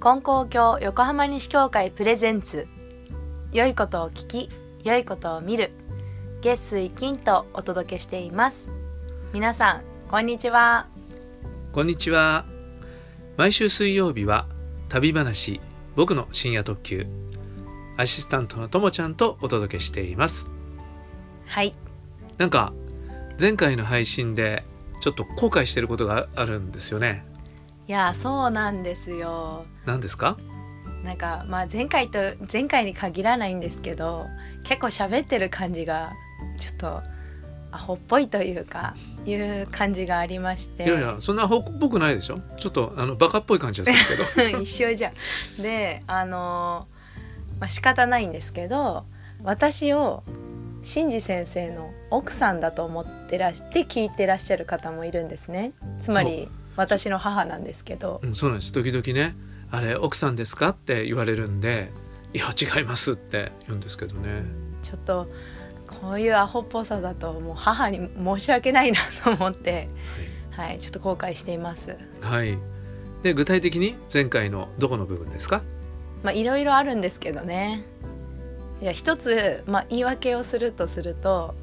金光教横浜西教会プレゼンツ。良いことを聞き良いことを見る。月水金とお届けしています。皆さんこんにちは。こんにちは。毎週水曜日は旅話僕の深夜特急。アシスタントのともちゃんとお届けしています。はい。なんか前回の配信でちょっと後悔してることがあるんですよねいやそうなんですよ。何ですか？なんかまあ前回と前回に限らないんですけど結構喋ってる感じがちょっとアホっぽいというかいう感じがありまして。いやいやそんなアホっぽくないでしょ？ちょっとあのバカっぽい感じがするけど。一緒じゃん。であのまあ仕方ないんですけど私を新次先生の奥さんだと思ってらして聞いてらっしゃる方もいるんですね。つまり私の母なんですけど。うん、そうなんです時々ね「あれ奥さんですか?」って言われるんで「いや違います」って言うんですけどねちょっとこういうアホっぽさだともう母に申し訳ないなと思って、はい、ちょっと後悔しています。はい、はい、で具体的に前回のどこの部分ですか？まあいろいろあるんですけどね。いや一つ、まあ、言い訳をするとすると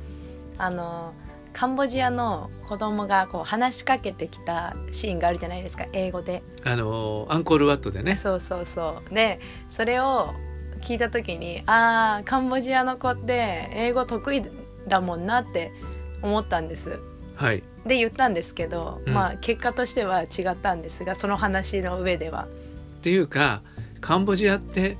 あのカンボジアの子供がこう話しかけてきたシーンがあるじゃないですか英語で。あのアンコールワットでね。そうそうそう。でそれを聞いた時にあーカンボジアの子って英語得意だもんなって思ったんです。はい。で言ったんですけど、うん。まあ結果としては違ったんですがその話の上では。っていうかカンボジアって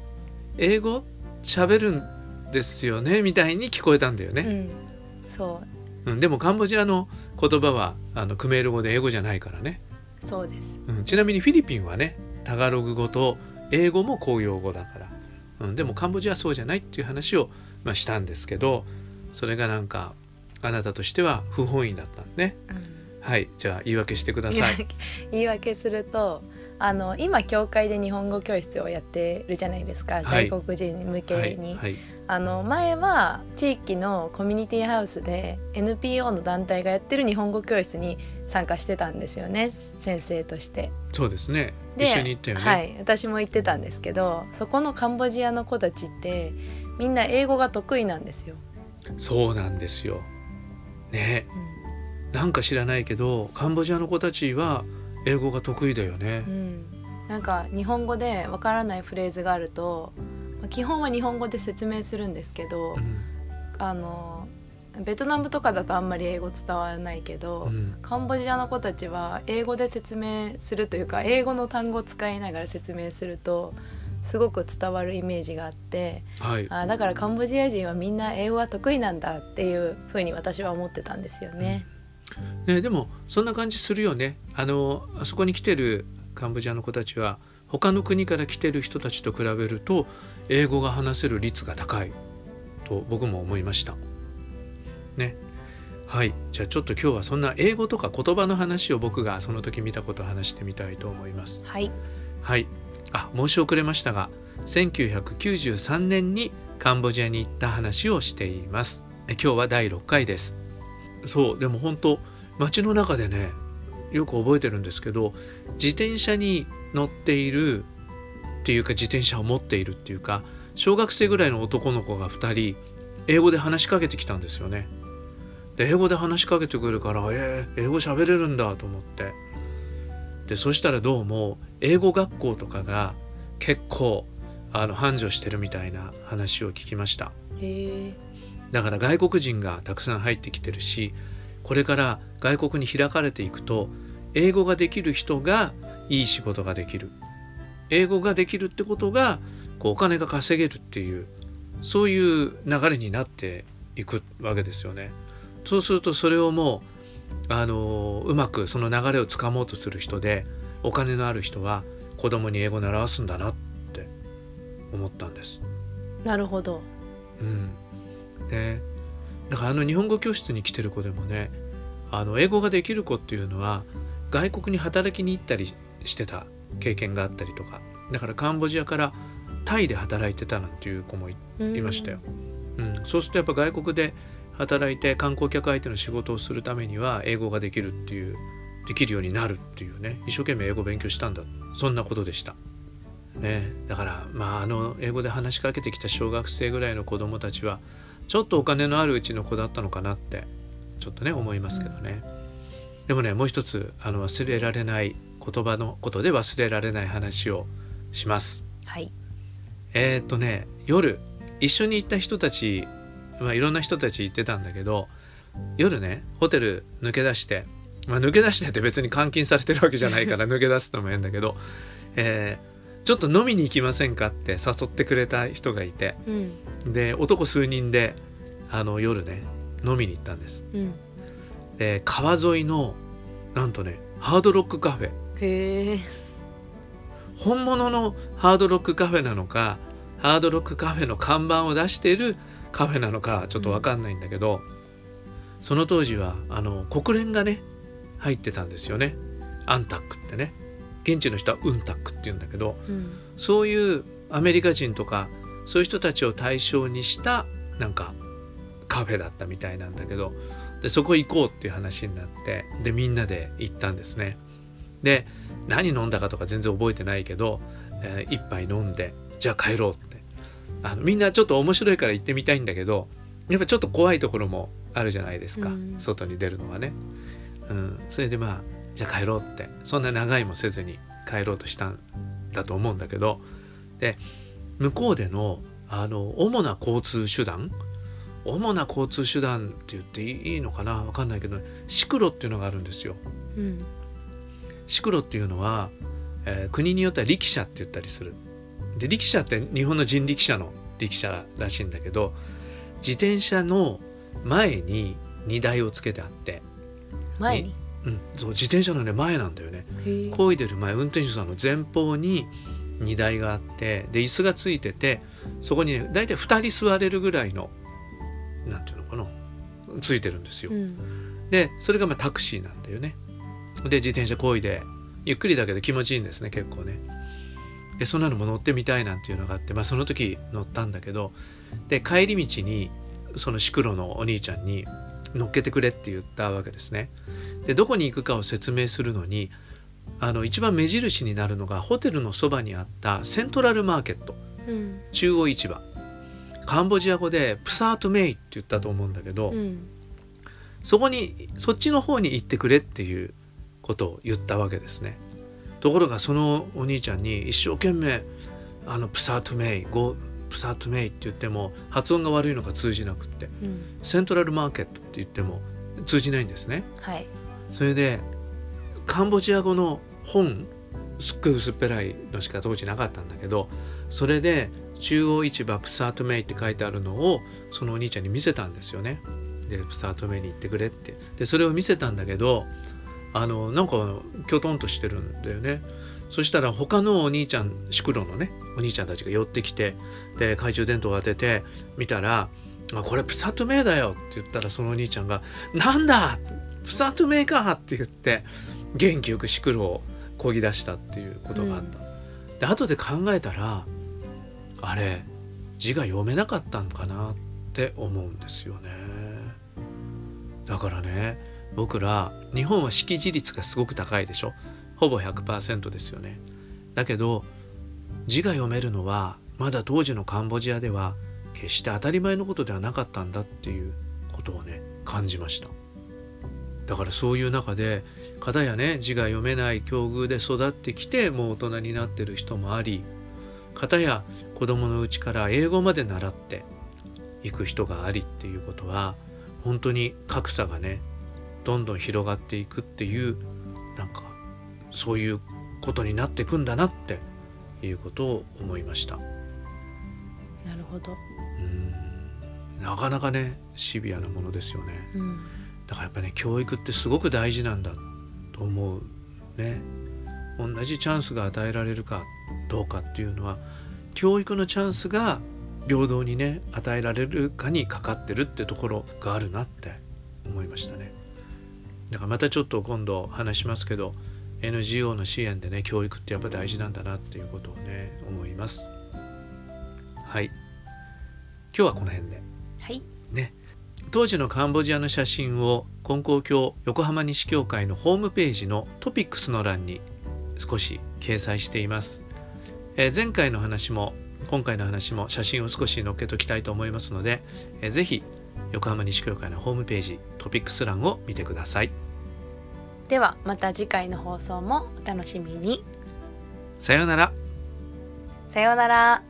英語喋るんですよねみたいに聞こえたんだよね、うん、そううん。でもカンボジアの言葉はあのクメール語で英語じゃないからね、そうです。うん、ちなみにフィリピンはねタガログ語と英語も公用語だから、うん、でもカンボジアはそうじゃないっていう話を、まあ、したんですけどそれがなんかあなたとしては不本意だったんね。うん。はい。じゃあ言い訳してください。訳言い訳するとあの今教会で日本語教室をやってるじゃないですか、はい。外国人向けに、はい。はいあの前は地域のコミュニティハウスで NPO の団体がやってる日本語教室に参加してたんですよね先生として。そうですね。で一緒に行ったよね、はい、私も行ってたんですけどそこのカンボジアの子たちってみんな英語が得意なんですよ。そうなんですよ。ね。なんか知らないけどカンボジアの子たちは英語が得意だよね。う、ん、なんか日本語でわからないフレーズがあるとまあ基本は日本語で説明するんですけど、うん。あのベトナムとかだとあんまり英語伝わらないけど、うん。カンボジアの子たちは英語で説明するというか英語の単語を使いながら説明するとすごく伝わるイメージがあってはい。あだからカンボジア人はみんな英語が得意なんだっていうふうに私は思ってたんですよね。ね、でもそんな感じするよね。あのあそこに来てるカンボジアの子たちは他の国から来てる人たちと比べると英語が話せる率が高いと僕も思いました。ね。はいじゃあちょっと今日はそんな英語とか言葉の話を僕がその時見たことを話してみたいと思います。はい、はい。あ、申し遅れましたが、1993年にカンボジアに行った話をしています。え今日は第6回です。そう、でも本当街の中でね、よく覚えてるんですけど、自転車に乗っているっていうか自転車を持っているっていうか、小学生ぐらいの男の子が2人英語で話しかけてきたんですよね。で英語で話しかけてくるから、えー、英語喋れるんだと思って。でそしたらどうも英語学校とかが結構あの繁盛してるみたいな話を聞きましただから外国人がたくさん入ってきてるしこれから外国に開かれていくと英語ができる人がいい仕事ができる英語ができるってことがこうお金が稼げるっていうそういう流れになっていくわけですよねそうするとそれをもうあのうまくその流れをつかもうとする人でお金のある人は子供に英語を習わすんだなって思ったんです。なるほど。うん、でだからあの日本語教室に来てる子でもねあの英語ができる子っていうのは外国に働きに行ったりしてた経験があったりとか。だからカンボジアからタイで働いてたなんていう子もいいましたよ。うん、そうするとやっぱ外国で働いて観光客相手の仕事をするためには英語ができるっていうできるようになるっていうね。一生懸命英語勉強したんだ。そんなことでした。ね、だからまああの英語で話しかけてきた小学生ぐらいの子供たちはちょっとお金のあるうちの子だったのかなってちょっとね思いますけどね、うん、でもねもう一つあの忘れられない言葉のことで忘れられない話をします。はい、えっ、とね夜一緒に行った人たち、まあ、いろんな人たち行ってたんだけど夜ねホテル抜け出して、まあ、抜け出してって別に監禁されてるわけじゃないから 抜け出すのも変だけど、えー、ちょっと飲みに行きませんかって誘ってくれた人がいて、うん、で男数人であの夜ね飲みに行ったんです。うん、で川沿いのなんとねハードロックカフェへ本物のハードロックカフェなのかハードロックカフェの看板を出しているカフェなのかちょっと分かんないんだけど、うん、その当時はあの国連がね入ってたんですよね。アンタックってね。現地の人はウンタックって言うんだけど、うん、そういうアメリカ人とかそういう人たちを対象にしたなんかカフェだったみたいなんだけどでそこ行こうっていう話になってでみんなで行ったんですね。で何飲んだかとか全然覚えてないけど、えー、一杯飲んでじゃあ帰ろうって。あのみんなちょっと面白いから行ってみたいんだけどやっぱちょっと怖いところもあるじゃないですか、うん、外に出るのはね。うん、それでまあじゃあ帰ろうって。そんな長いもせずに帰ろうとしたんだと思うんだけど。で向こうでのあの主な交通手段主な交通手段って言っていいのかな分かんないけどシクロっていうのがあるんですよ。うん、シクロっていうのは、えー、国によっては力車って言ったりする。で力車って日本の人力車の力車らしいんだけど自転車の前に荷台をつけてあって前に？うん、そう自転車のね前なんだよね漕いでる前運転手さんの前方に荷台があってで椅子がついててそこにね大体2人座れるぐらいのなんていうのかなついてるんですよ。うん、でそれがまあタクシーなんだよね。で自転車こいでゆっくりだけど気持ちいいんですね結構ね。でそんなのも乗ってみたいなんていうのがあって、まあ、その時乗ったんだけどで帰り道にそのシクロのお兄ちゃんに乗っけてくれって言ったわけですね。でどこに行くかを説明するのにあの一番目印になるのがホテルのそばにあったセントラルマーケット、うん、中央市場カンボジア語でプサートメイって言ったと思うんだけど、うん、そこにそっちの方に行ってくれっていうことを言ったわけですね。ところがそのお兄ちゃんに一生懸命あのプサートメイゴプサートメイって言っても発音が悪いのか通じなくって、うん、セントラルマーケットって言っても通じないんですね。はい、それでカンボジア語の本すっごい薄っぺらいのしか当時なかったんだけどそれで中央市場プサートメイって書いてあるのをそのお兄ちゃんに見せたんですよね。でプサートメイに行ってくれってでそれを見せたんだけどあのなんかきょとんとしてるんだよね。そしたら他のお兄ちゃん宿路のねお兄ちゃんたちが寄ってきてで懐中電灯を当てて見たら「あこれプサトメイだよ」って言ったらそのお兄ちゃんが「なんだプサトメイか!」って言って元気よく宿路をこぎ出したっていうことがあった。うん、で後で考えたらあれ字が読めなかったのかなって思うんですよね。だからね僕ら日本は識字率がすごく高いでしょ？ほぼ100%ですよね。だけど字が読めるのはまだ当時のカンボジアでは決して当たり前のことではなかったんだっていうことをね感じました。だからそういう中で片やね字が読めない境遇で育ってきてもう大人になってる人もあり片や子供のうちから英語まで習っていく人がありっていうことは本当に格差がねどんどん広がっていくっていうなんかそういうことになっていくんだなっていうことを思いました。なるほど。うんなかなかねシビアなものですよね。うん、だからやっぱね教育ってすごく大事なんだと思うね。同じチャンスが与えられるかどうかっていうのは教育のチャンスが平等にね与えられるかにかかってるってところがあるなって思いましたね。だからまたちょっと今度話しますけど NGO の支援でね教育ってやっぱ大事なんだなっていうことをね思います。はい今日はこの辺で。はいね当時のカンボジアの写真を金光教横浜西教会のホームページのトピックスの欄に少し掲載しています。えー前回の話も今回の話も写真を少し載っけときたいと思いますので、えーぜひ横浜西教会のホームページトピックス欄を見てください。ではまた次回の放送もお楽しみに。さようなら。さようなら